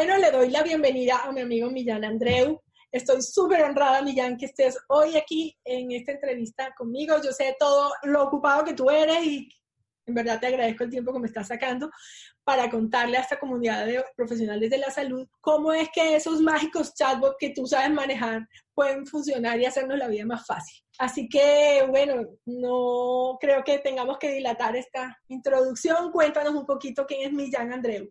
Bueno, le doy la bienvenida a mi amigo Millán Andreu. Estoy súper honrada, Millán, que estés hoy aquí en esta entrevista conmigo. Yo sé todo lo ocupado que tú eres y en verdad te agradezco el tiempo que me estás sacando para contarle a esta comunidad de profesionales de la salud cómo es que esos mágicos chatbots que tú sabes manejar pueden funcionar y hacernos la vida más fácil. Así que, bueno, no creo que tengamos que dilatar esta introducción. Cuéntanos un poquito quién es Millán Andreu.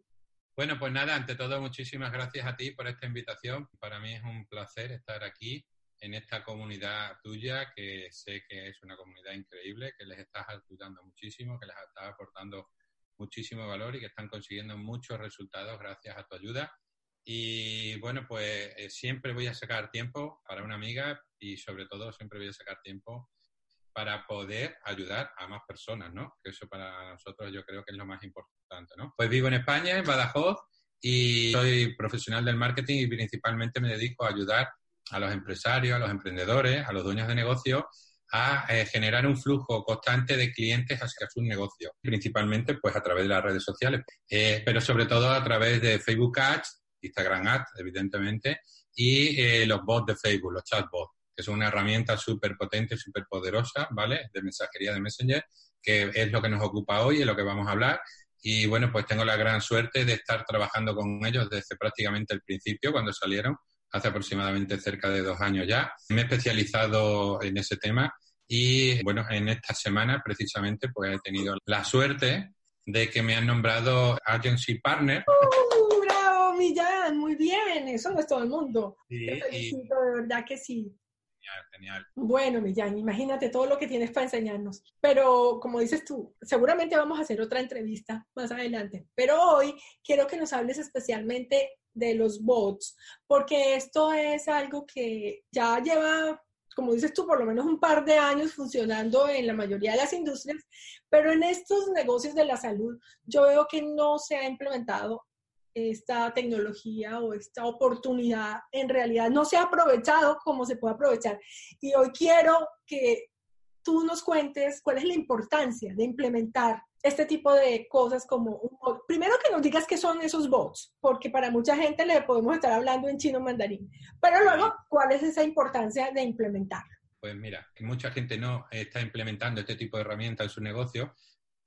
Bueno, pues nada, ante todo, muchísimas gracias a ti por esta invitación. Para mí es un placer estar aquí en esta comunidad tuya, que sé que es una comunidad increíble, que les estás ayudando muchísimo, que les estás aportando muchísimo valor y que están consiguiendo muchos resultados gracias a tu ayuda. Y bueno, pues eh, siempre voy a sacar tiempo para una amiga y sobre todo siempre voy a sacar tiempo para poder ayudar a más personas, ¿no? Que eso para nosotros yo creo que es lo más importante, ¿no? Pues vivo en España, en Badajoz, y soy profesional del marketing y principalmente me dedico a ayudar a los empresarios, a los emprendedores, a los dueños de negocio a eh, generar un flujo constante de clientes hacia sus negocios, principalmente pues a través de las redes sociales, eh, pero sobre todo a través de Facebook Ads, Instagram Ads, evidentemente, y eh, los bots de Facebook, los chatbots que es una herramienta súper potente, súper poderosa, ¿vale? De mensajería de Messenger, que es lo que nos ocupa hoy, es lo que vamos a hablar. Y bueno, pues tengo la gran suerte de estar trabajando con ellos desde prácticamente el principio, cuando salieron, hace aproximadamente cerca de dos años ya. Me he especializado en ese tema y bueno, en esta semana precisamente pues he tenido la suerte de que me han nombrado Agency Partner. ¡Uh, ¡Bravo, Millán! Muy bien, eso no es todo el mundo. Sí, Te y- de verdad que sí. Genial, genial. Bueno, Millán, imagínate todo lo que tienes para enseñarnos. Pero como dices tú, seguramente vamos a hacer otra entrevista más adelante. Pero hoy quiero que nos hables especialmente de los bots, porque esto es algo que ya lleva, como dices tú, por lo menos un par de años funcionando en la mayoría de las industrias, pero en estos negocios de la salud yo veo que no se ha implementado esta tecnología o esta oportunidad en realidad no se ha aprovechado como se puede aprovechar. Y hoy quiero que tú nos cuentes cuál es la importancia de implementar este tipo de cosas como un bot. Primero que nos digas qué son esos bots, porque para mucha gente le podemos estar hablando en chino mandarín, pero luego cuál es esa importancia de implementarlo. Pues mira, que mucha gente no está implementando este tipo de herramientas en su negocio,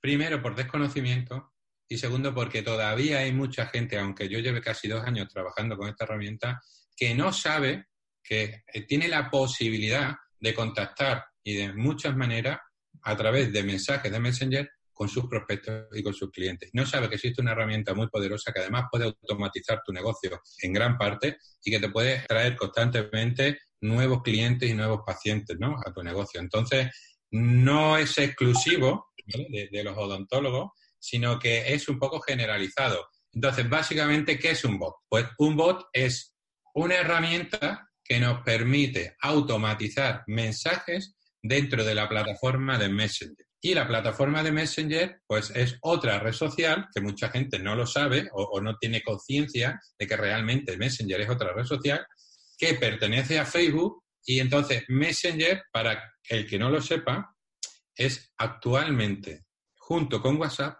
primero por desconocimiento y segundo porque todavía hay mucha gente, aunque yo lleve casi dos años trabajando con esta herramienta, que no sabe que eh, tiene la posibilidad de contactar y de muchas maneras a través de mensajes de Messenger con sus prospectos y con sus clientes. No sabe que existe una herramienta muy poderosa que además puede automatizar tu negocio en gran parte y que te puede traer constantemente nuevos clientes y nuevos pacientes ¿no? a tu negocio. Entonces, no es exclusivo de los odontólogos, sino que es un poco generalizado. Entonces, básicamente, ¿qué es un bot? Pues un bot es una herramienta que nos permite automatizar mensajes dentro de la plataforma de Messenger. Y la plataforma de Messenger, pues es otra red social que mucha gente no lo sabe o, o no tiene conciencia de que realmente Messenger es otra red social que pertenece a Facebook y entonces Messenger, para el que no lo sepa, es actualmente, junto con WhatsApp,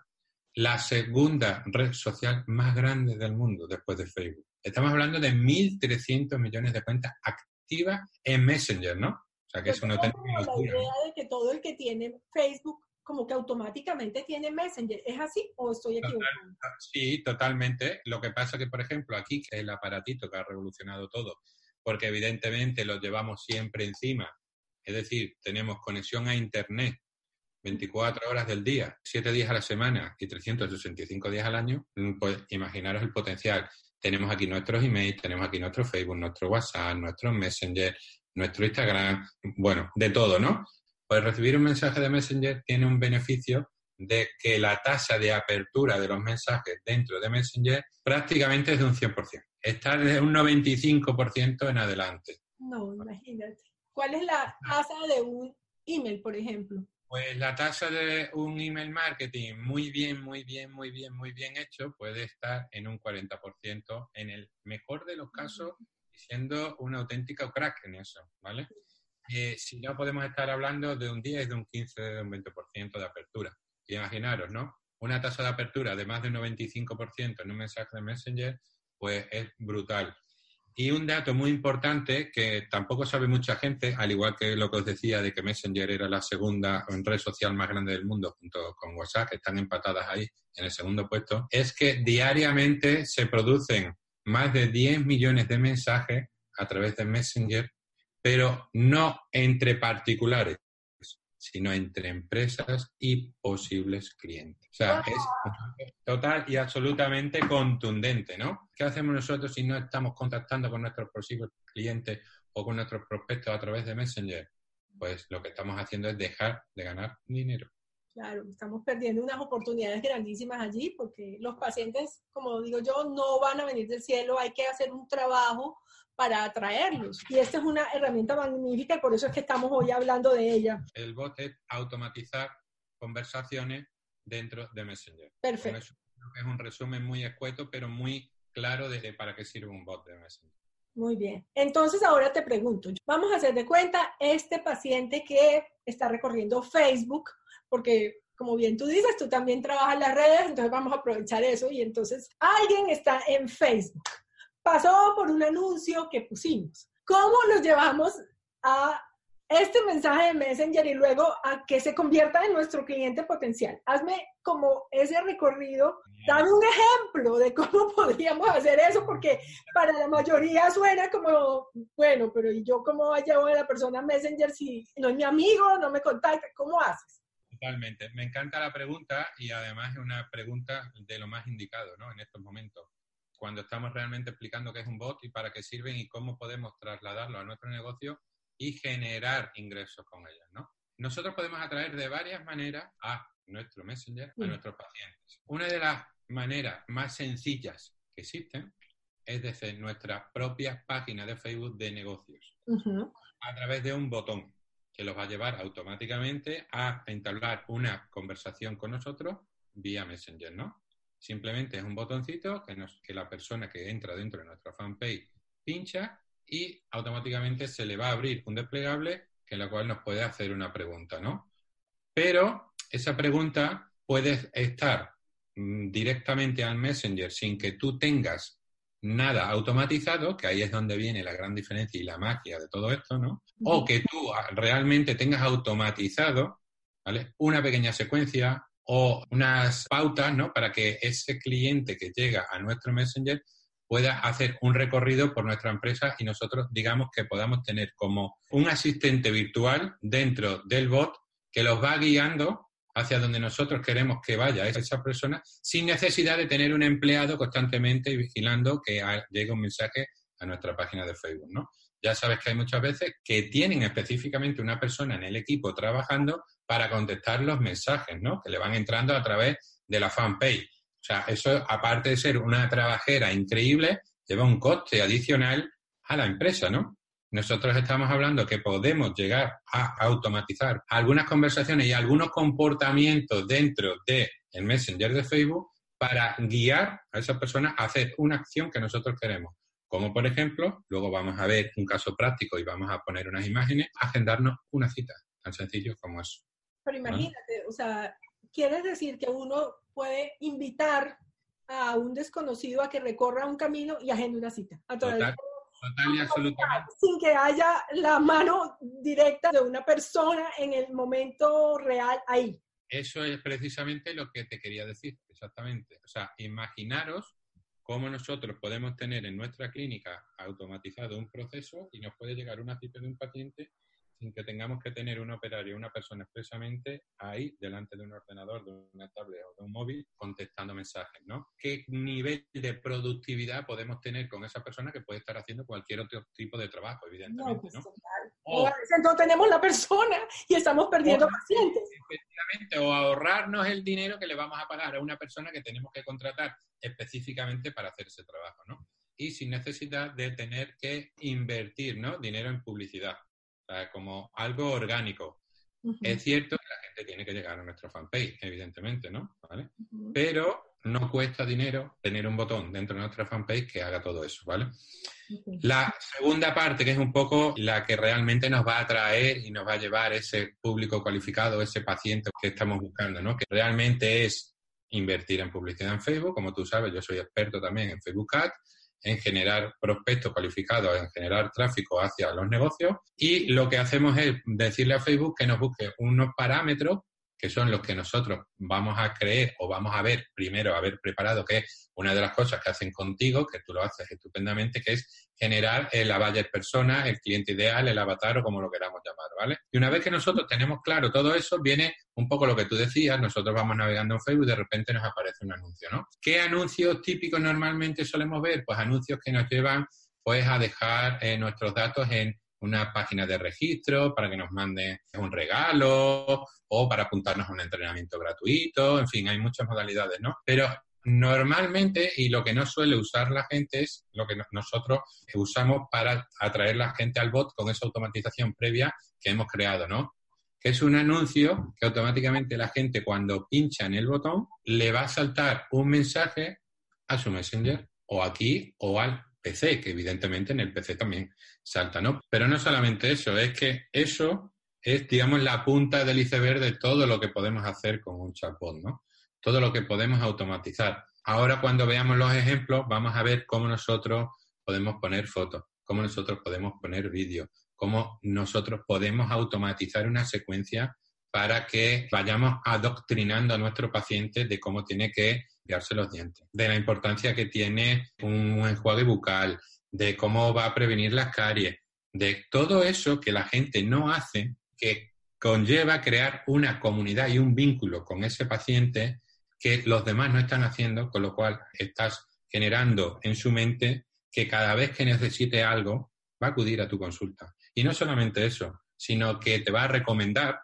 la segunda red social más grande del mundo después de Facebook. Estamos hablando de 1.300 millones de cuentas activas en Messenger, ¿no? O sea, que es una auténtica La idea de que todo el que tiene Facebook como que automáticamente tiene Messenger. ¿Es así o estoy equivocado? sí, totalmente. Lo que pasa que, por ejemplo, aquí, que es el aparatito que ha revolucionado todo, porque evidentemente lo llevamos siempre encima, es decir, tenemos conexión a Internet 24 horas del día, 7 días a la semana y 365 días al año, mm, pues imaginaros el potencial. Tenemos aquí nuestros emails, tenemos aquí nuestro Facebook, nuestro WhatsApp, nuestro Messenger, nuestro Instagram, bueno, de todo, ¿no? Pues recibir un mensaje de Messenger tiene un beneficio de que la tasa de apertura de los mensajes dentro de Messenger prácticamente es de un 100%. Está de un 95% en adelante. No, imagínate. ¿Cuál es la tasa de un email, por ejemplo? Pues la tasa de un email marketing muy bien, muy bien, muy bien, muy bien hecho puede estar en un 40%, en el mejor de los casos, siendo una auténtica crack en eso, ¿vale? Eh, si no podemos estar hablando de un 10, de un 15, de un 20% de apertura. imaginaros, ¿no? Una tasa de apertura de más de un 95% en un mensaje de Messenger, pues es brutal. Y un dato muy importante que tampoco sabe mucha gente, al igual que lo que os decía de que Messenger era la segunda red social más grande del mundo junto con WhatsApp, que están empatadas ahí en el segundo puesto, es que diariamente se producen más de 10 millones de mensajes a través de Messenger, pero no entre particulares, sino entre empresas y posibles clientes. O sea, es total y absolutamente contundente, ¿no? ¿Qué hacemos nosotros si no estamos contactando con nuestros posibles clientes o con nuestros prospectos a través de Messenger? Pues lo que estamos haciendo es dejar de ganar dinero. Claro, estamos perdiendo unas oportunidades grandísimas allí porque los pacientes, como digo yo, no van a venir del cielo, hay que hacer un trabajo para atraerlos. Y esta es una herramienta magnífica y por eso es que estamos hoy hablando de ella. El bot es automatizar conversaciones dentro de Messenger. Perfecto. es un resumen muy escueto, pero muy claro de para qué sirve un bot de Messenger. Muy bien. Entonces ahora te pregunto, vamos a hacer de cuenta este paciente que está recorriendo Facebook, porque como bien tú dices, tú también trabajas las redes, entonces vamos a aprovechar eso y entonces alguien está en Facebook pasó por un anuncio que pusimos. ¿Cómo lo llevamos a este mensaje de Messenger y luego a que se convierta en nuestro cliente potencial? Hazme como ese recorrido, dame un ejemplo de cómo podríamos hacer eso, porque para la mayoría suena como, bueno, pero ¿y yo cómo llevo a la persona a Messenger si no es mi amigo, no me contacta? ¿Cómo haces? Totalmente. Me encanta la pregunta y además es una pregunta de lo más indicado ¿no? en estos momentos cuando estamos realmente explicando qué es un bot y para qué sirven y cómo podemos trasladarlo a nuestro negocio y generar ingresos con ellos, ¿no? Nosotros podemos atraer de varias maneras a nuestro Messenger, a nuestros pacientes. Una de las maneras más sencillas que existen es desde nuestra propia página de Facebook de negocios, a través de un botón que los va a llevar automáticamente a entablar una conversación con nosotros vía Messenger, ¿no? Simplemente es un botoncito que, que la persona que entra dentro de nuestra fanpage pincha y automáticamente se le va a abrir un desplegable en la cual nos puede hacer una pregunta, ¿no? Pero esa pregunta puede estar mm, directamente al Messenger sin que tú tengas nada automatizado, que ahí es donde viene la gran diferencia y la magia de todo esto, ¿no? O que tú ah, realmente tengas automatizado, ¿vale? Una pequeña secuencia, o unas pautas ¿no? para que ese cliente que llega a nuestro Messenger pueda hacer un recorrido por nuestra empresa y nosotros digamos que podamos tener como un asistente virtual dentro del bot que los va guiando hacia donde nosotros queremos que vaya esa persona sin necesidad de tener un empleado constantemente vigilando que llegue un mensaje a nuestra página de Facebook, ¿no? Ya sabes que hay muchas veces que tienen específicamente una persona en el equipo trabajando para contestar los mensajes, ¿no? Que le van entrando a través de la fanpage. O sea, eso, aparte de ser una trabajera increíble, lleva un coste adicional a la empresa, ¿no? Nosotros estamos hablando que podemos llegar a automatizar algunas conversaciones y algunos comportamientos dentro del el Messenger de Facebook para guiar a esa persona a hacer una acción que nosotros queremos. Como por ejemplo, luego vamos a ver un caso práctico y vamos a poner unas imágenes, agendarnos una cita, tan sencillo como eso. Pero imagínate, o sea, quiere decir que uno puede invitar a un desconocido a que recorra un camino y agende una cita. A total, total y absolutamente. Sin que haya la mano directa de una persona en el momento real ahí. Eso es precisamente lo que te quería decir, exactamente. O sea, imaginaros cómo nosotros podemos tener en nuestra clínica automatizado un proceso y nos puede llegar una cita de un paciente sin que tengamos que tener un operario, una persona expresamente ahí delante de un ordenador, de una tablet o de un móvil contestando mensajes, ¿no? ¿Qué nivel de productividad podemos tener con esa persona que puede estar haciendo cualquier otro tipo de trabajo, evidentemente, ¿no? Pues, o, entonces tenemos la persona y estamos perdiendo pacientes. Efectivamente, o ahorrarnos el dinero que le vamos a pagar a una persona que tenemos que contratar específicamente para hacer ese trabajo, ¿no? Y sin necesidad de tener que invertir, ¿no? Dinero en publicidad como algo orgánico. Es cierto que la gente tiene que llegar a nuestro fanpage, evidentemente, ¿no? Pero no cuesta dinero tener un botón dentro de nuestra fanpage que haga todo eso, ¿vale? La segunda parte, que es un poco la que realmente nos va a atraer y nos va a llevar ese público cualificado, ese paciente que estamos buscando, ¿no? Que realmente es invertir en publicidad en Facebook. Como tú sabes, yo soy experto también en Facebook Ads en generar prospectos cualificados, en generar tráfico hacia los negocios y lo que hacemos es decirle a Facebook que nos busque unos parámetros que son los que nosotros vamos a creer o vamos a ver primero, haber preparado, que es una de las cosas que hacen contigo, que tú lo haces estupendamente, que es generar la buyer persona, el cliente ideal, el avatar o como lo queramos llamar, ¿vale? Y una vez que nosotros tenemos claro todo eso, viene un poco lo que tú decías, nosotros vamos navegando en Facebook y de repente nos aparece un anuncio, ¿no? ¿Qué anuncios típicos normalmente solemos ver? Pues anuncios que nos llevan pues a dejar eh, nuestros datos en una página de registro para que nos manden un regalo o para apuntarnos a un entrenamiento gratuito, en fin, hay muchas modalidades, ¿no? Pero normalmente, y lo que no suele usar la gente es lo que nosotros usamos para atraer la gente al bot con esa automatización previa que hemos creado, ¿no? Que es un anuncio que automáticamente la gente cuando pincha en el botón le va a saltar un mensaje a su Messenger o aquí o al PC, que evidentemente en el PC también salta, ¿no? Pero no solamente eso, es que eso es, digamos, la punta del iceberg de todo lo que podemos hacer con un chatbot, ¿no? Todo lo que podemos automatizar. Ahora, cuando veamos los ejemplos, vamos a ver cómo nosotros podemos poner fotos, cómo nosotros podemos poner vídeos, cómo nosotros podemos automatizar una secuencia para que vayamos adoctrinando a nuestro paciente de cómo tiene que limpiarse los dientes, de la importancia que tiene un enjuague bucal, de cómo va a prevenir las caries, de todo eso que la gente no hace, que conlleva crear una comunidad y un vínculo con ese paciente que los demás no están haciendo, con lo cual estás generando en su mente que cada vez que necesite algo va a acudir a tu consulta. Y no solamente eso, sino que te va a recomendar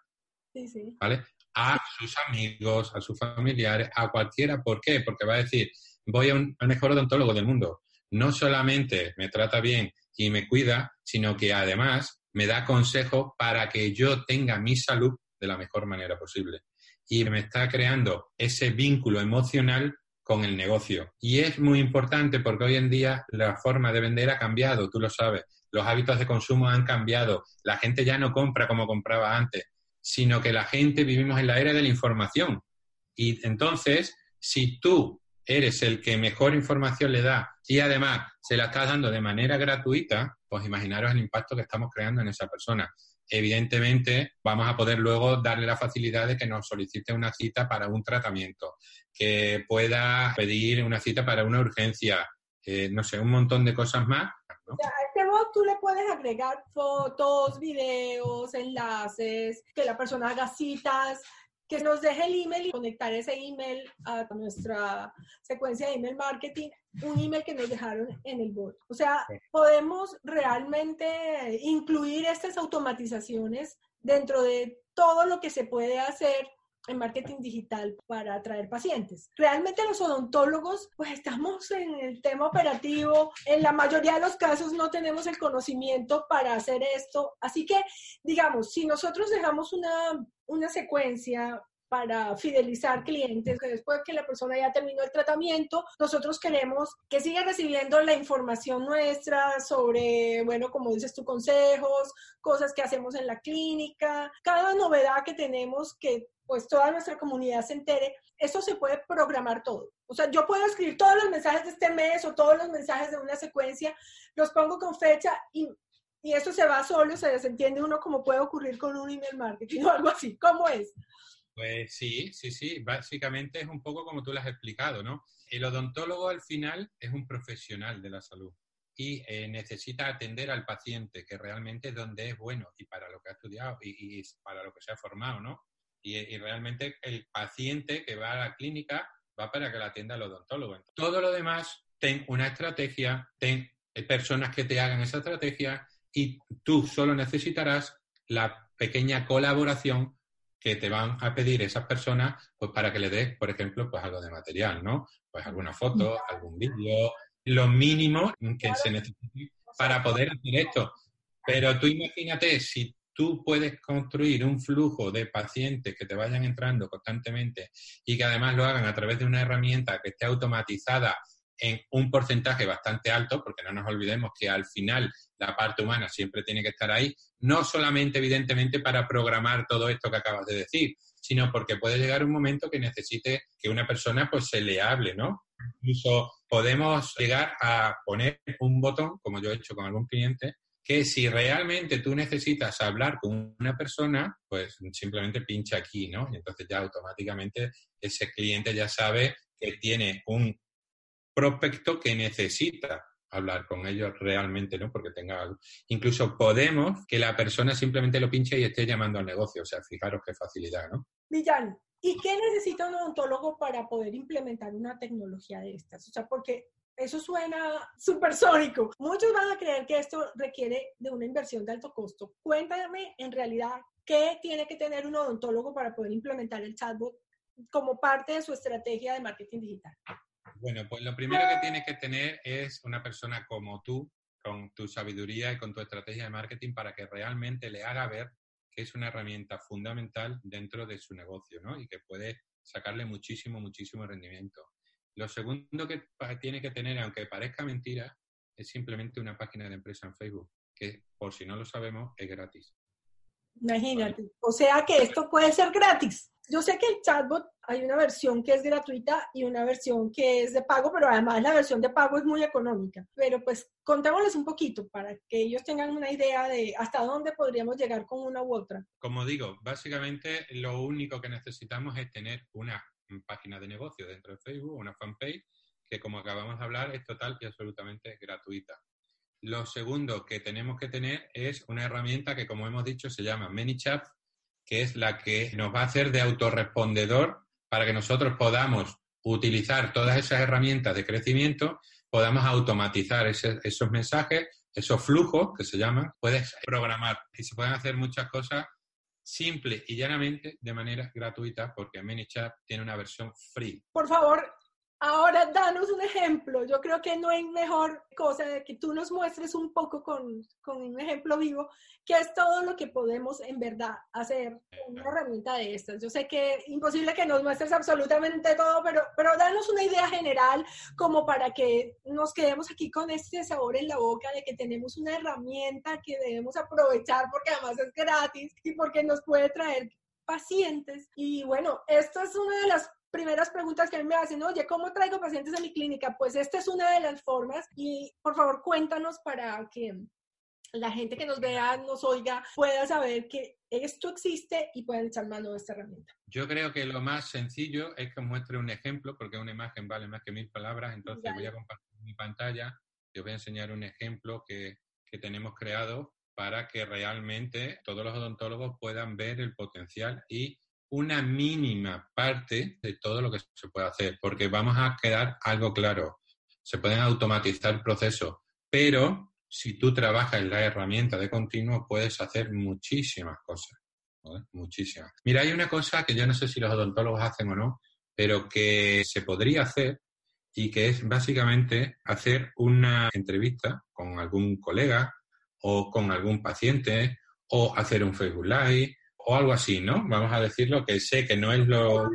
¿vale? a sus amigos, a sus familiares, a cualquiera. ¿Por qué? Porque va a decir, voy a un, al mejor odontólogo del mundo. No solamente me trata bien y me cuida, sino que además me da consejos para que yo tenga mi salud de la mejor manera posible. Y me está creando ese vínculo emocional con el negocio. Y es muy importante porque hoy en día la forma de vender ha cambiado, tú lo sabes. Los hábitos de consumo han cambiado. La gente ya no compra como compraba antes sino que la gente vivimos en la era de la información. Y entonces, si tú eres el que mejor información le da y además se la estás dando de manera gratuita, pues imaginaros el impacto que estamos creando en esa persona. Evidentemente, vamos a poder luego darle la facilidad de que nos solicite una cita para un tratamiento, que pueda pedir una cita para una urgencia, eh, no sé, un montón de cosas más a tú le puedes agregar fotos, videos, enlaces, que la persona haga citas, que nos deje el email y conectar ese email a nuestra secuencia de email marketing, un email que nos dejaron en el bot. O sea, podemos realmente incluir estas automatizaciones dentro de todo lo que se puede hacer en marketing digital para atraer pacientes. Realmente los odontólogos, pues estamos en el tema operativo, en la mayoría de los casos no tenemos el conocimiento para hacer esto, así que digamos, si nosotros dejamos una, una secuencia para fidelizar clientes. Después que la persona ya terminó el tratamiento, nosotros queremos que siga recibiendo la información nuestra sobre, bueno, como dices tú, consejos, cosas que hacemos en la clínica, cada novedad que tenemos que pues toda nuestra comunidad se entere, eso se puede programar todo. O sea, yo puedo escribir todos los mensajes de este mes o todos los mensajes de una secuencia, los pongo con fecha y, y eso se va solo, se desentiende uno como puede ocurrir con un email marketing o algo así. ¿Cómo es? Pues sí, sí, sí. Básicamente es un poco como tú lo has explicado, ¿no? El odontólogo al final es un profesional de la salud y eh, necesita atender al paciente, que realmente es donde es bueno y para lo que ha estudiado y, y para lo que se ha formado, ¿no? Y, realmente el paciente que va a la clínica va para que la atienda el odontólogo. Todo lo demás, ten una estrategia, ten personas que te hagan esa estrategia y tú solo necesitarás la pequeña colaboración que te van a pedir esas personas pues para que le des, por ejemplo, pues algo de material, ¿no? Pues alguna foto, algún vídeo, lo mínimo que se necesite para poder hacer esto. Pero tú imagínate, si tú puedes construir un flujo de pacientes que te vayan entrando constantemente y que además lo hagan a través de una herramienta que esté automatizada en un porcentaje bastante alto, porque no nos olvidemos que al final la parte humana siempre tiene que estar ahí, no solamente evidentemente para programar todo esto que acabas de decir, sino porque puede llegar un momento que necesite que una persona pues se le hable, ¿no? Incluso podemos llegar a poner un botón, como yo he hecho con algún cliente, que si realmente tú necesitas hablar con una persona, pues simplemente pincha aquí, ¿no? Y entonces ya automáticamente ese cliente ya sabe que tiene un prospecto que necesita hablar con ellos realmente, ¿no? Porque tenga algo. Incluso podemos que la persona simplemente lo pinche y esté llamando al negocio. O sea, fijaros qué facilidad, ¿no? Millán, ¿y qué necesita un odontólogo para poder implementar una tecnología de estas? O sea, porque eso suena supersónico. Muchos van a creer que esto requiere de una inversión de alto costo. Cuéntame en realidad qué tiene que tener un odontólogo para poder implementar el chatbot como parte de su estrategia de marketing digital. Bueno, pues lo primero que tiene que tener es una persona como tú, con tu sabiduría y con tu estrategia de marketing para que realmente le haga ver que es una herramienta fundamental dentro de su negocio, ¿no? Y que puede sacarle muchísimo, muchísimo rendimiento. Lo segundo que tiene que tener, aunque parezca mentira, es simplemente una página de empresa en Facebook, que por si no lo sabemos, es gratis. Imagínate. O sea que esto puede ser gratis. Yo sé que el chatbot hay una versión que es gratuita y una versión que es de pago, pero además la versión de pago es muy económica. Pero pues contémosles un poquito para que ellos tengan una idea de hasta dónde podríamos llegar con una u otra. Como digo, básicamente lo único que necesitamos es tener una página de negocio dentro de Facebook, una fanpage, que como acabamos de hablar es total y absolutamente gratuita. Lo segundo que tenemos que tener es una herramienta que, como hemos dicho, se llama ManyChat, que es la que nos va a hacer de autorrespondedor para que nosotros podamos utilizar todas esas herramientas de crecimiento, podamos automatizar esos mensajes, esos flujos que se llaman, puedes programar y se pueden hacer muchas cosas simple y llanamente de manera gratuita porque ManyChat tiene una versión free. Por favor, Ahora, danos un ejemplo. Yo creo que no hay mejor cosa de que tú nos muestres un poco con, con un ejemplo vivo, que es todo lo que podemos en verdad hacer con una herramienta de estas. Yo sé que es imposible que nos muestres absolutamente todo, pero, pero danos una idea general como para que nos quedemos aquí con este sabor en la boca de que tenemos una herramienta que debemos aprovechar porque además es gratis y porque nos puede traer pacientes. Y bueno, esto es una de las primeras preguntas que a mí me hacen, oye, ¿cómo traigo pacientes a mi clínica? Pues esta es una de las formas y por favor cuéntanos para que la gente que nos vea, nos oiga, pueda saber que esto existe y puedan echar mano de esta herramienta. Yo creo que lo más sencillo es que muestre un ejemplo, porque una imagen vale más que mil palabras, entonces voy a compartir mi pantalla y os voy a enseñar un ejemplo que, que tenemos creado para que realmente todos los odontólogos puedan ver el potencial y una mínima parte de todo lo que se puede hacer, porque vamos a quedar algo claro. Se pueden automatizar procesos, pero si tú trabajas en la herramienta de continuo, puedes hacer muchísimas cosas. Muchísimas. Mira, hay una cosa que yo no sé si los odontólogos hacen o no, pero que se podría hacer y que es básicamente hacer una entrevista con algún colega o con algún paciente o hacer un Facebook Live o, algo así, ¿no? Vamos a decirlo, que sé que no es lo...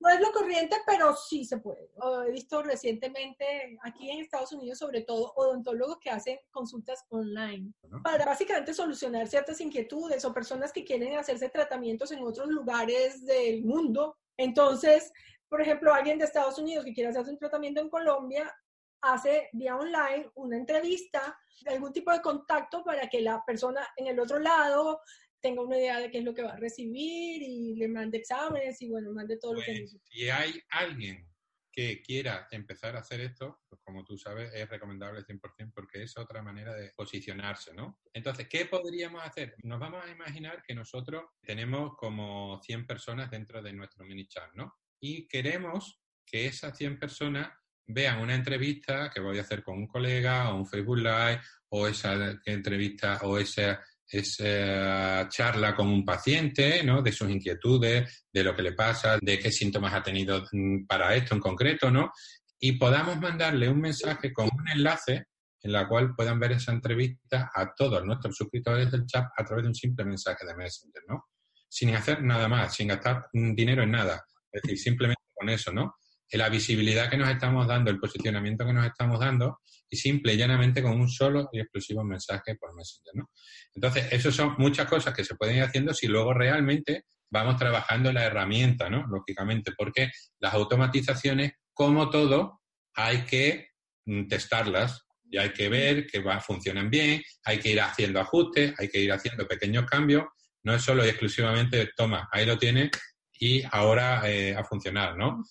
No es lo corriente, pero sí se puede. He visto recientemente aquí en Estados Unidos, sobre todo, odontólogos que hacen consultas online para básicamente solucionar ciertas inquietudes o personas que quieren hacerse tratamientos en otros lugares del mundo. Entonces, por ejemplo, alguien de Estados Unidos que quiere hacerse un tratamiento en Colombia, hace vía online una entrevista, algún tipo de contacto para que la persona en el otro lado tenga una idea de qué es lo que va a recibir y le mande exámenes y bueno, mande todo lo que pues. Si hay alguien que quiera empezar a hacer esto, pues como tú sabes, es recomendable 100% porque es otra manera de posicionarse, ¿no? Entonces, ¿qué podríamos hacer? Nos vamos a imaginar que nosotros tenemos como 100 personas dentro de nuestro mini chat, ¿no? Y queremos que esas 100 personas vean una entrevista que voy a hacer con un colega o un Facebook Live o esa entrevista o esa, esa charla con un paciente, ¿no? De sus inquietudes, de lo que le pasa, de qué síntomas ha tenido mm, para esto en concreto, ¿no? Y podamos mandarle un mensaje con un enlace en la cual puedan ver esa entrevista a todos nuestros suscriptores del chat a través de un simple mensaje de Messenger, ¿no? Sin hacer nada más, sin gastar mm, dinero en nada. Es decir, simplemente con eso, ¿no? la visibilidad que nos estamos dando, el posicionamiento que nos estamos dando, y simple y llanamente con un solo y exclusivo mensaje por Messenger, ¿no? Entonces, eso son muchas cosas que se pueden ir haciendo si luego realmente vamos trabajando la herramienta, ¿no? Lógicamente, porque las automatizaciones, como todo, hay que mm, testarlas y hay que ver que va, funcionan bien, hay que ir haciendo ajustes, hay que ir haciendo pequeños cambios, no es solo y exclusivamente, toma, ahí lo tienes y ahora eh, a funcionar, ¿no?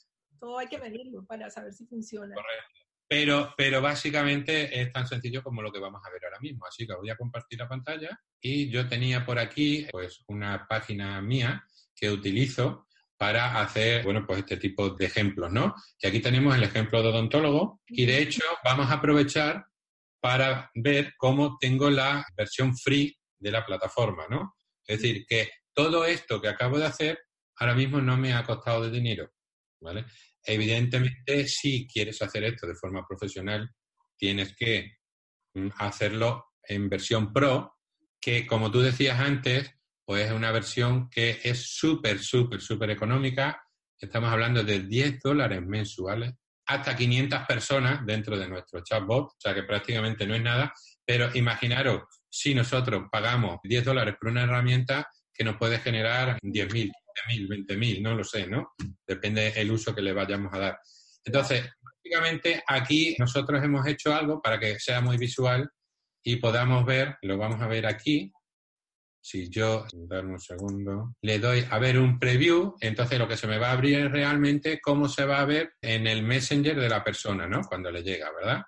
todo hay que medirlo para saber si funciona. Correcto. Pero, pero básicamente es tan sencillo como lo que vamos a ver ahora mismo. Así que voy a compartir la pantalla y yo tenía por aquí pues una página mía que utilizo para hacer, bueno, pues este tipo de ejemplos, ¿no? Y aquí tenemos el ejemplo de odontólogo y de hecho vamos a aprovechar para ver cómo tengo la versión free de la plataforma, ¿no? Es decir, que todo esto que acabo de hacer ahora mismo no me ha costado de dinero, ¿vale? Evidentemente, si quieres hacer esto de forma profesional, tienes que mm, hacerlo en versión pro, que como tú decías antes, pues es una versión que es súper, súper, súper económica. Estamos hablando de 10 dólares mensuales, hasta 500 personas dentro de nuestro chatbot, o sea que prácticamente no es nada, pero imaginaros si nosotros pagamos 10 dólares por una herramienta que nos puede generar 10.000, mil, 20.000, no lo sé, ¿no? Depende del uso que le vayamos a dar. Entonces, básicamente aquí nosotros hemos hecho algo para que sea muy visual y podamos ver, lo vamos a ver aquí. Si yo, darme un segundo, le doy a ver un preview, entonces lo que se me va a abrir es realmente cómo se va a ver en el Messenger de la persona, ¿no? Cuando le llega, ¿verdad?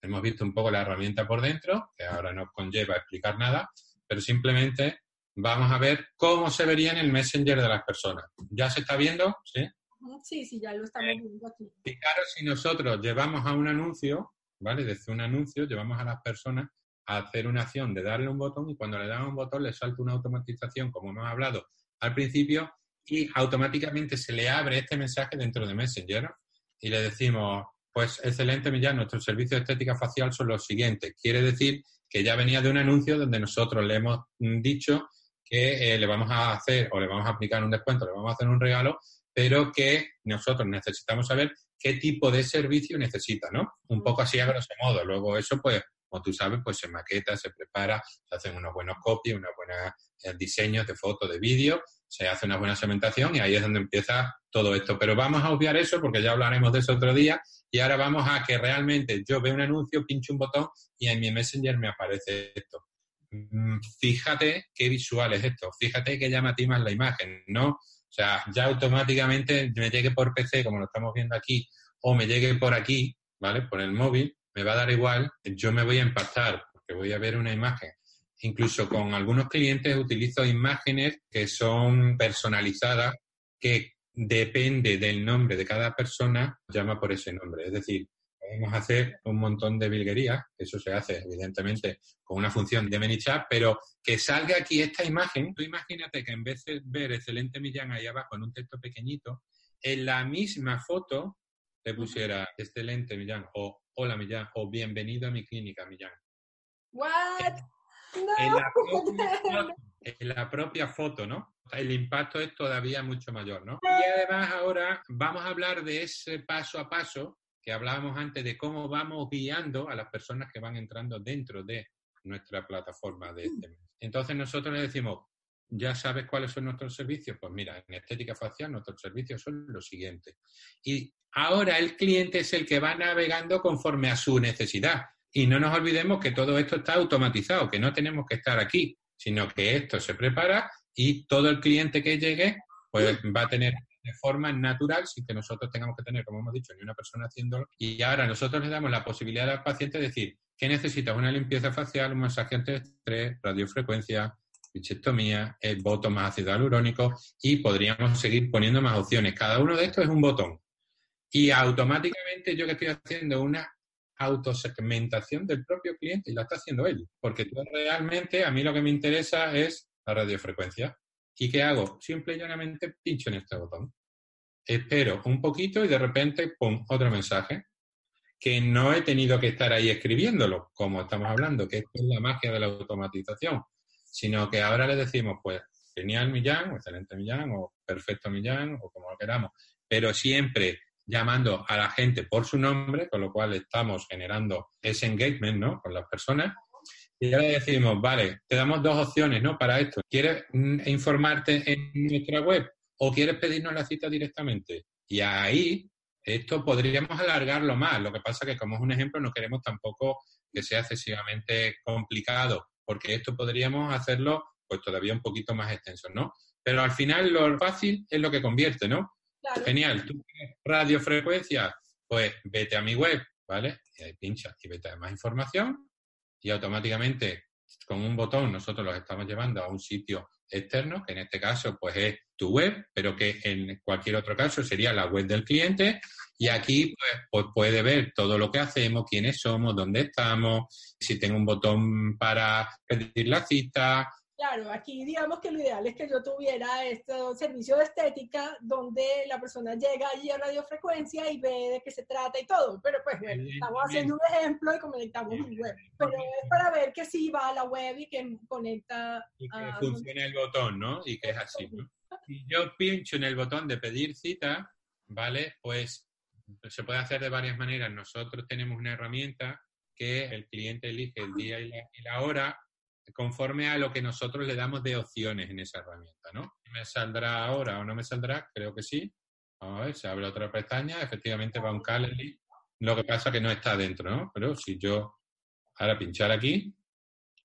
Hemos visto un poco la herramienta por dentro, que ahora no conlleva explicar nada, pero simplemente vamos a ver cómo se vería en el Messenger de las personas. ¿Ya se está viendo? Sí, sí, sí ya lo estamos viendo aquí. Fijaros si nosotros llevamos a un anuncio, ¿vale? Desde un anuncio llevamos a las personas a hacer una acción de darle un botón y cuando le dan un botón le salta una automatización, como hemos hablado al principio, y automáticamente se le abre este mensaje dentro de Messenger y le decimos, pues excelente, Millán, nuestros servicios de estética facial son los siguientes. Quiere decir que ya venía de un anuncio donde nosotros le hemos dicho que eh, le vamos a hacer o le vamos a aplicar un descuento, le vamos a hacer un regalo, pero que nosotros necesitamos saber qué tipo de servicio necesita, ¿no? Un poco así a grosso modo. Luego eso, pues, como tú sabes, pues se maqueta, se prepara, se hacen unos buenos copies, unos buenos eh, diseños de fotos, de vídeo, se hace una buena segmentación y ahí es donde empieza todo esto. Pero vamos a obviar eso porque ya hablaremos de eso otro día y ahora vamos a que realmente yo veo un anuncio, pincho un botón y en mi Messenger me aparece esto. Mm, fíjate qué visual es esto, fíjate qué llamativa es la imagen, ¿no? O sea, ya automáticamente me llegue por PC, como lo estamos viendo aquí, o me llegue por aquí, ¿vale? Por el móvil, me va a dar igual, yo me voy a impactar, porque voy a ver una imagen. Incluso con algunos clientes utilizo imágenes que son personalizadas, que depende del nombre de cada persona, llama por ese nombre. Es decir, podemos hacer un montón de virguerías, eso se hace evidentemente con una función de ManyChat, pero que salga aquí esta imagen, tú imagínate que en vez de ver excelente Millán ahí abajo en un texto pequeñito, en la misma foto te pusiera excelente Millán o hola Millán o bienvenido a mi clínica Millán. What? En, la propia, en, la propia, foto, ¿no? el impacto es todavía mucho mayor, ¿no? Y además ahora vamos a hablar de ese paso a paso que hablábamos antes de cómo vamos guiando a las personas que van entrando dentro de nuestra plataforma de este mes. Entonces nosotros le decimos, ¿ya sabes cuáles son nuestros servicios? Pues mira, en estética facial nuestros servicios son los siguientes. Y ahora el cliente es el que va navegando conforme a su necesidad. Y no nos olvidemos que todo esto está automatizado, que no tenemos que estar aquí, sino que esto se prepara y todo el cliente que llegue pues va a tener de forma natural sin que nosotros tengamos que tener, como hemos dicho, ni una persona haciéndolo. Y ahora nosotros le damos la posibilidad al paciente de decir que necesita una limpieza facial, un masaje antiestrés, radiofrecuencia, bichectomía, el botón más ácido hialurónico y podríamos seguir poniendo más opciones. Cada uno de estos es un botón. Y automáticamente yo que estoy haciendo una autosegmentación del propio cliente y la está haciendo él. Porque realmente a mí lo que me interesa es la radiofrecuencia. ¿Y qué hago? Simple y llanamente pincho en este botón. Espero un poquito y de repente, pum, otro mensaje. Que no he tenido que estar ahí escribiéndolo, como estamos hablando, que esto es la magia de la automatización. Sino que ahora le decimos, pues, genial Millán, excelente Millán, o perfecto Millán, o como lo queramos. Pero siempre llamando a la gente por su nombre, con lo cual estamos generando ese engagement, ¿no? Con las personas y ahora decimos, vale, te damos dos opciones, ¿no? Para esto. ¿Quieres mm, informarte en nuestra web o quieres pedirnos la cita directamente? Y ahí, esto podríamos alargarlo más. Lo que pasa que, como es un ejemplo, no queremos tampoco que sea excesivamente complicado, porque esto podríamos hacerlo pues todavía un poquito más extenso, ¿no? Pero al final lo fácil es lo que convierte, ¿no? Genial. ¿Tú tienes radiofrecuencia? Pues vete a mi web, ¿vale? Y ahí pincha y vete a más información y automáticamente con un botón nosotros los estamos llevando a un sitio externo, que en este caso pues es tu web, pero que en cualquier otro caso sería la web del cliente y aquí pues, pues puede ver todo lo que hacemos, quiénes somos, dónde estamos, si tengo un botón para pedir la cita, Claro, aquí digamos que lo ideal es que yo tuviera este servicio de estética donde la persona llega allí a radiofrecuencia y ve de qué se trata y todo. Pero pues estamos haciendo un ejemplo y conectamos mi web. Pero es para ver que sí va a la web y que conecta. Y que funcione el botón, ¿no? Y que es así, ¿no? Si yo pincho en el botón de pedir cita, ¿vale? Pues se puede hacer de varias maneras. Nosotros tenemos una herramienta que el cliente elige el día y la hora conforme a lo que nosotros le damos de opciones en esa herramienta, ¿no? ¿Me saldrá ahora o no me saldrá? Creo que sí. Vamos a ver, se abre otra pestaña, efectivamente va un Calendly. Lo que pasa que no está dentro, ¿no? Pero si yo ahora pinchar aquí,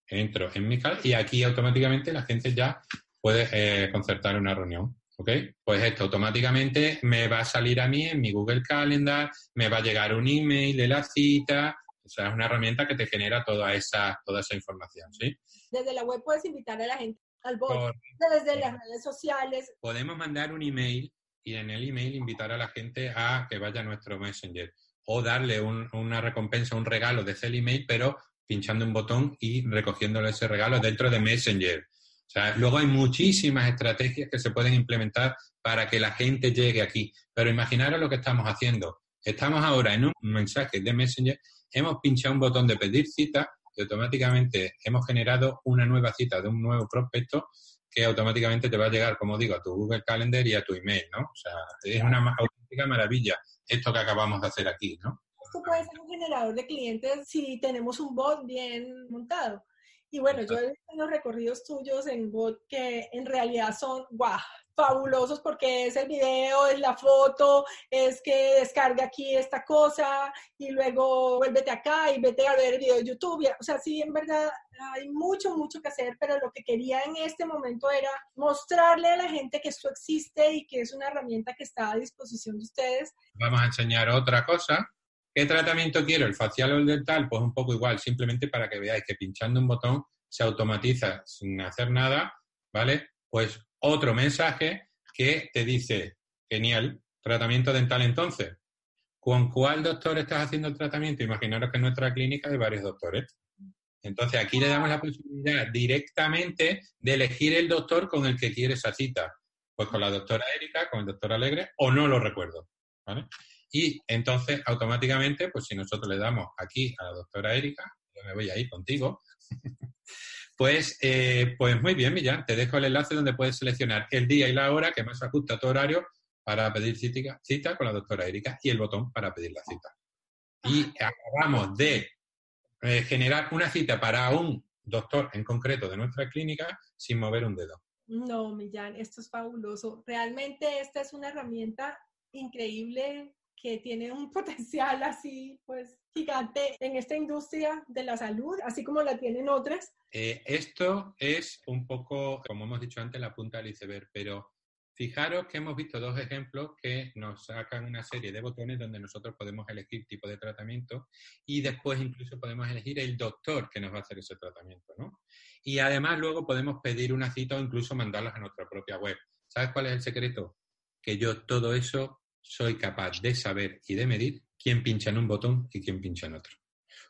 entro en mi Calendly y aquí automáticamente la gente ya puede eh, concertar una reunión. ¿Ok? Pues esto automáticamente me va a salir a mí en mi Google Calendar, me va a llegar un email de la cita, o sea, es una herramienta que te genera toda esa, toda esa información, ¿sí? Desde la web puedes invitar a la gente al bot, desde las redes sociales. Podemos mandar un email y en el email invitar a la gente a que vaya a nuestro Messenger o darle una recompensa, un regalo de ese email, pero pinchando un botón y recogiéndole ese regalo dentro de Messenger. O sea, luego hay muchísimas estrategias que se pueden implementar para que la gente llegue aquí. Pero imaginaros lo que estamos haciendo. Estamos ahora en un mensaje de Messenger hemos pinchado un botón de pedir cita y automáticamente hemos generado una nueva cita de un nuevo prospecto que automáticamente te va a llegar, como digo, a tu Google Calendar y a tu email, ¿no? O sea, es una auténtica maravilla esto que acabamos de hacer aquí, ¿no? Esto puede ser un generador de clientes si tenemos un bot bien montado. Y bueno, yo he visto los recorridos tuyos en bot que en realidad son, guau, fabulosos porque es el video, es la foto, es que descarga aquí esta cosa y luego vuélvete acá y vete a ver el video de YouTube. O sea, sí, en verdad hay mucho, mucho que hacer, pero lo que quería en este momento era mostrarle a la gente que esto existe y que es una herramienta que está a disposición de ustedes. Vamos a enseñar otra cosa. ¿Qué tratamiento quiero? ¿El facial o el dental? Pues un poco igual, simplemente para que veáis que pinchando un botón se automatiza sin hacer nada, ¿vale? Pues otro mensaje que te dice, genial, tratamiento dental entonces. ¿Con cuál doctor estás haciendo el tratamiento? Imaginaros que en nuestra clínica hay varios doctores. Entonces aquí le damos la posibilidad directamente de elegir el doctor con el que quiere esa cita. Pues con la doctora Erika, con el doctor Alegre, o no lo recuerdo. Y entonces automáticamente, pues si nosotros le damos aquí a la doctora Erika, yo me voy a ir contigo, Pues, eh, pues muy bien, Millán, te dejo el enlace donde puedes seleccionar el día y la hora que más ajusta a tu horario para pedir cita, cita con la doctora Erika y el botón para pedir la cita. Y acabamos de eh, generar una cita para un doctor en concreto de nuestra clínica sin mover un dedo. No, Millán, esto es fabuloso. Realmente esta es una herramienta increíble que tiene un potencial así, pues, gigante en esta industria de la salud, así como la tienen otras. Eh, esto es un poco, como hemos dicho antes, la punta del iceberg, pero Fijaros que hemos visto dos ejemplos que nos sacan una serie de botones donde nosotros podemos elegir tipo de tratamiento y después incluso podemos elegir el doctor que nos va a hacer ese tratamiento, ¿no? Y además luego podemos pedir una cita o incluso mandarlas a nuestra propia web. ¿Sabes cuál es el secreto? Que yo todo eso soy capaz de saber y de medir quién pincha en un botón y quién pincha en otro.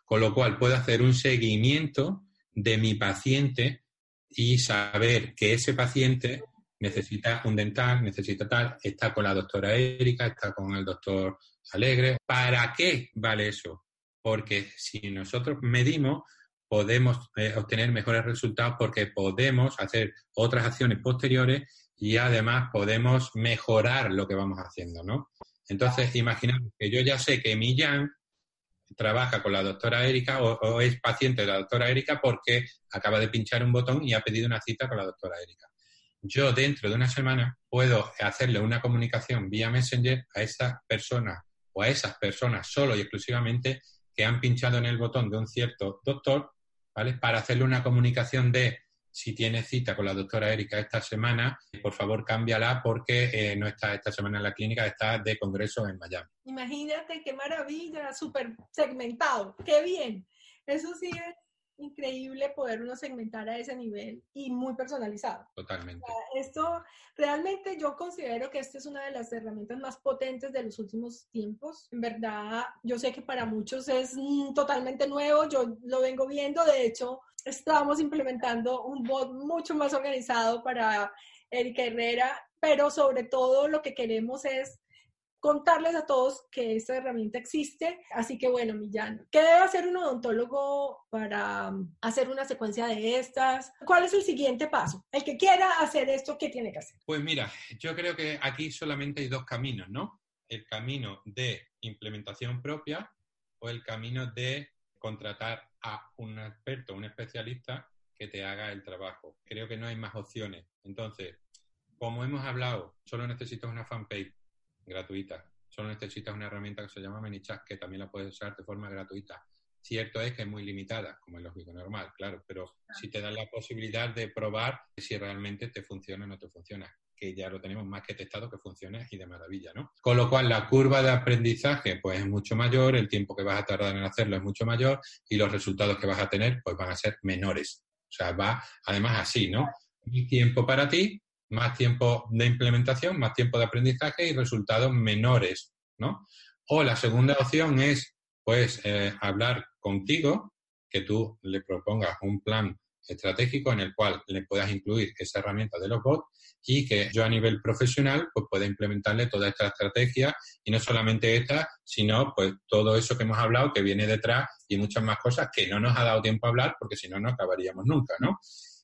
Con lo cual puedo hacer un seguimiento de mi paciente y saber que ese paciente necesita un dental, necesita tal, está con la doctora Erika, está con el doctor Alegre. ¿Para qué vale eso? Porque si nosotros medimos, podemos eh, obtener mejores resultados porque podemos hacer otras acciones posteriores y además podemos mejorar lo que vamos haciendo, ¿no? Entonces, imaginamos que yo ya sé que Millán trabaja con la doctora Erika o, es paciente de la doctora Erika porque acaba de pinchar un botón y ha pedido una cita con la doctora Erika yo dentro de una semana puedo hacerle una comunicación vía Messenger a esa persona o a esas personas solo y exclusivamente que han pinchado en el botón de un cierto doctor, ¿vale? Para hacerle una comunicación de si tiene cita con la doctora Erika esta semana, por favor cámbiala porque eh, no está esta semana en la clínica, está de congreso en Miami. Imagínate qué maravilla, súper segmentado, qué bien. Eso sí es increíble poder uno segmentar a ese nivel y muy personalizado. Totalmente. esto realmente yo considero que esta es una de las herramientas más potentes de los últimos tiempos. En verdad, yo sé que para muchos es mm, totalmente nuevo, yo lo vengo viendo, de hecho, estamos implementando un bot mucho más organizado para Erika Herrera, pero sobre todo lo que queremos es contarles a todos que esta herramienta existe. Así que bueno, Millán, ¿qué debe hacer un odontólogo para hacer una secuencia de estas? ¿Cuál es el siguiente paso? El que quiera hacer esto, ¿qué tiene que hacer? Pues mira, yo creo que aquí solamente hay dos caminos, ¿no? El camino de implementación propia o el camino de contratar a un experto, un especialista que te haga el trabajo. Creo que no hay más opciones. Entonces, como hemos hablado, solo necesitas una fanpage gratuita. Solo necesitas una herramienta que se llama ManyChat, que también la puedes usar de forma gratuita. Cierto es que es muy limitada, como es lógico normal, claro, pero si te dan la posibilidad de probar si realmente te funciona o no te funciona, que ya lo tenemos más que testado que funciona y de maravilla, ¿no? Con lo cual la curva de aprendizaje pues es mucho mayor, el tiempo que vas a tardar en hacerlo es mucho mayor y los resultados que vas a tener pues van a ser menores. O sea, va además así, ¿no? Tiempo para ti, más tiempo de implementación, más tiempo de aprendizaje y resultados menores, ¿no? O la segunda opción es, pues, eh, hablar contigo, que tú le propongas un plan estratégico en el cual le puedas incluir esa herramienta de los bots y que yo a nivel profesional pues pueda implementarle toda esta estrategia y no solamente esta, sino pues todo eso que hemos hablado que viene detrás y muchas más cosas que no nos ha dado tiempo a hablar porque si no no acabaríamos nunca, ¿no?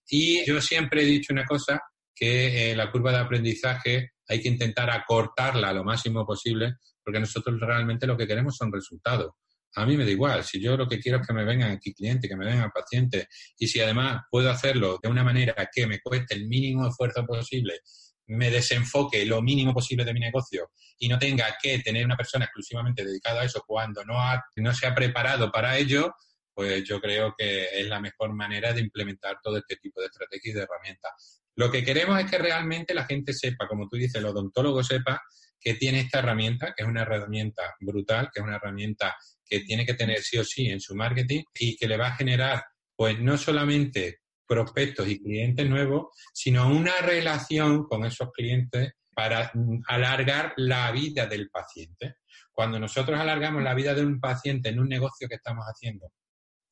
Y yo siempre he dicho una cosa que eh, la curva de aprendizaje hay que intentar acortarla lo máximo posible, porque nosotros realmente lo que queremos son resultados. A mí me da igual, si yo lo que quiero es que me vengan aquí clientes, que me vengan pacientes, y si además puedo hacerlo de una manera que me cueste el mínimo esfuerzo posible, me desenfoque lo mínimo posible de mi negocio y no tenga que tener una persona exclusivamente dedicada a eso cuando no, no se ha preparado para ello, pues yo creo que es la mejor manera de implementar todo este tipo de estrategias y de herramientas. Lo que queremos es que realmente la gente sepa, como tú dices, el odontólogo sepa que tiene esta herramienta, que es una herramienta brutal, que es una herramienta que tiene que tener sí o sí en su marketing y que le va a generar, pues no solamente prospectos y clientes nuevos, sino una relación con esos clientes para alargar la vida del paciente. Cuando nosotros alargamos la vida de un paciente en un negocio que estamos haciendo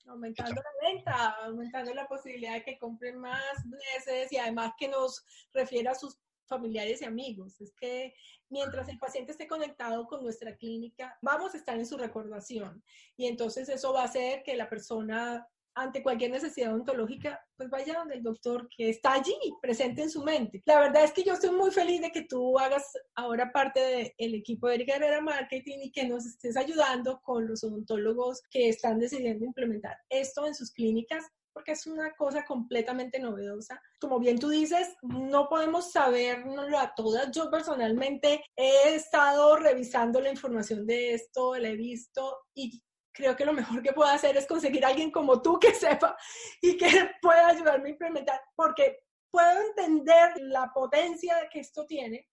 aumentando la venta, aumentando la posibilidad de que compren más veces y además que nos refiera a sus familiares y amigos. Es que mientras el paciente esté conectado con nuestra clínica, vamos a estar en su recordación y entonces eso va a hacer que la persona ante cualquier necesidad odontológica, pues vaya donde el doctor que está allí, presente en su mente. La verdad es que yo estoy muy feliz de que tú hagas ahora parte del equipo de Erika Herrera Marketing y que nos estés ayudando con los odontólogos que están decidiendo implementar esto en sus clínicas porque es una cosa completamente novedosa. Como bien tú dices, no podemos saberlo a todas. Yo personalmente he estado revisando la información de esto, la he visto y creo que lo mejor que puedo hacer es conseguir a alguien como tú que sepa y que pueda ayudarme a implementar, porque puedo entender la potencia que esto tiene,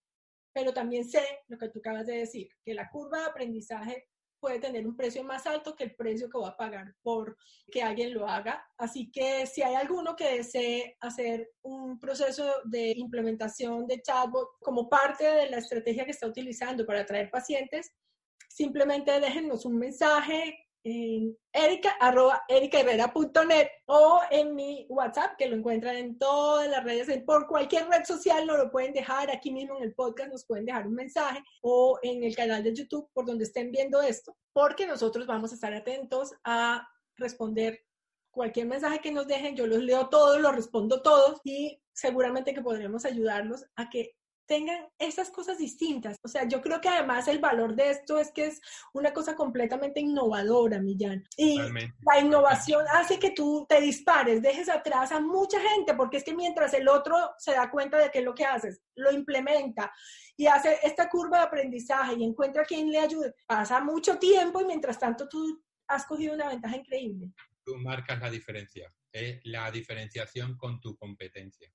pero también sé lo que tú acabas de decir, que la curva de aprendizaje puede tener un precio más alto que el precio que va a pagar por que alguien lo haga. Así que si hay alguno que desee hacer un proceso de implementación de chatbot como parte de la estrategia que está utilizando para atraer pacientes, simplemente déjenos un mensaje en erica, arroba ericaherrera.net o en mi WhatsApp, que lo encuentran en todas las redes, por cualquier red social nos lo pueden dejar, aquí mismo en el podcast nos pueden dejar un mensaje o en el canal de YouTube por donde estén viendo esto, porque nosotros vamos a estar atentos a responder cualquier mensaje que nos dejen, yo los leo todos, los respondo todos y seguramente que podremos ayudarlos a que tengan esas cosas distintas. O sea, yo creo que además el valor de esto es que es una cosa completamente innovadora, Millán. Y la innovación hace que tú te dispares, dejes atrás a mucha gente, porque es que mientras el otro se da cuenta de qué es lo que haces, lo implementa y hace esta curva de aprendizaje y encuentra a quien le ayude, pasa mucho tiempo y mientras tanto tú has cogido una ventaja increíble. Tú marcas la diferencia, es la diferenciación con tu competencia.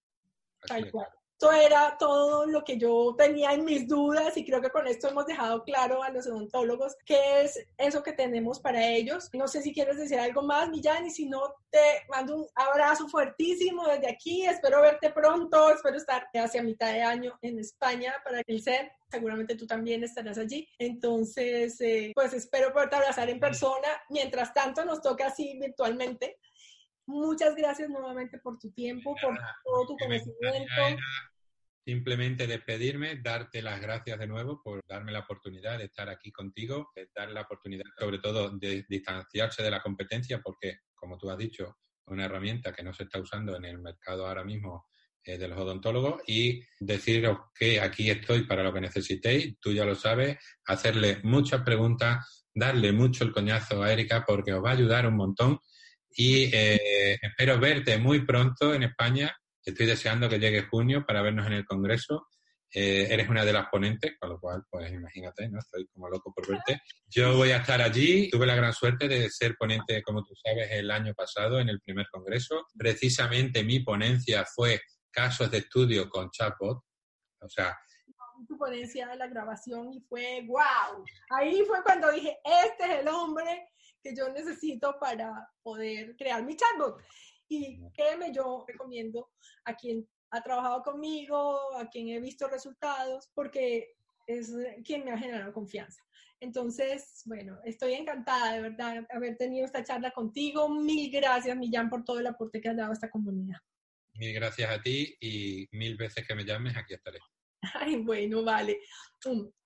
Tal cual. Esto era todo lo que yo tenía en mis dudas y creo que con esto hemos dejado claro a los odontólogos qué es eso que tenemos para ellos. No sé si quieres decir algo más, Millán, y si no, te mando un abrazo fuertísimo desde aquí. Espero verte pronto, espero estar hacia mitad de año en España para el CER. Seguramente tú también estarás allí. Entonces, eh, pues espero poderte abrazar en persona. Mientras tanto, nos toca así virtualmente. Muchas gracias nuevamente por tu tiempo, por todo tu conocimiento simplemente despedirme, darte las gracias de nuevo por darme la oportunidad de estar aquí contigo, de dar la oportunidad sobre todo de distanciarse de la competencia porque, como tú has dicho, una herramienta que no se está usando en el mercado ahora mismo eh, de los odontólogos y deciros que aquí estoy para lo que necesitéis, tú ya lo sabes, hacerle muchas preguntas, darle mucho el coñazo a Erika porque os va a ayudar un montón y eh, espero verte muy pronto en España Estoy deseando que llegue junio para vernos en el Congreso. Eh, eres una de las ponentes, con lo cual, pues imagínate, ¿no? Estoy como loco por verte. Yo voy a estar allí. Tuve la gran suerte de ser ponente, como tú sabes, el año pasado en el primer Congreso. Precisamente mi ponencia fue casos de estudio con chatbot. O sea... Tu ponencia de la grabación y fue wow. Ahí fue cuando dije, este es el hombre que yo necesito para poder crear mi chatbot. Y créeme, yo recomiendo a quien ha trabajado conmigo, a quien he visto resultados, porque es quien me ha generado confianza. Entonces, bueno, estoy encantada de verdad haber tenido esta charla contigo. Mil gracias, Millán, por todo el aporte que has dado a esta comunidad. Mil gracias a ti y mil veces que me llames, aquí estaré. Ay, bueno, vale.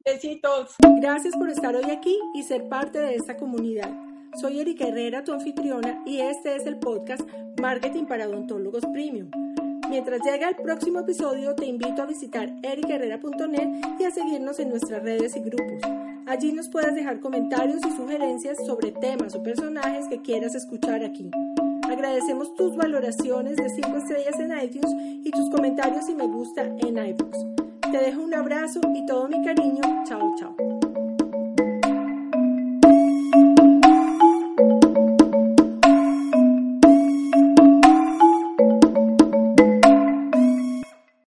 Besitos. Gracias por estar hoy aquí y ser parte de esta comunidad. Soy Erika Herrera, tu anfitriona, y este es el podcast Marketing para Odontólogos Premium. Mientras llega el próximo episodio, te invito a visitar ericaherrera.net y a seguirnos en nuestras redes y grupos. Allí nos puedes dejar comentarios y sugerencias sobre temas o personajes que quieras escuchar aquí. Agradecemos tus valoraciones de 5 estrellas en iTunes y tus comentarios y me gusta en iBooks. Te dejo un abrazo y todo mi cariño. Chao, chao.